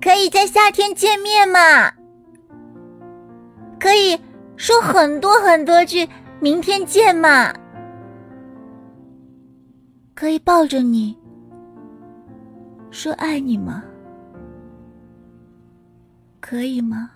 可以在夏天见面吗？可以说很多很多句明天见吗？可以抱着你说爱你吗？可以吗？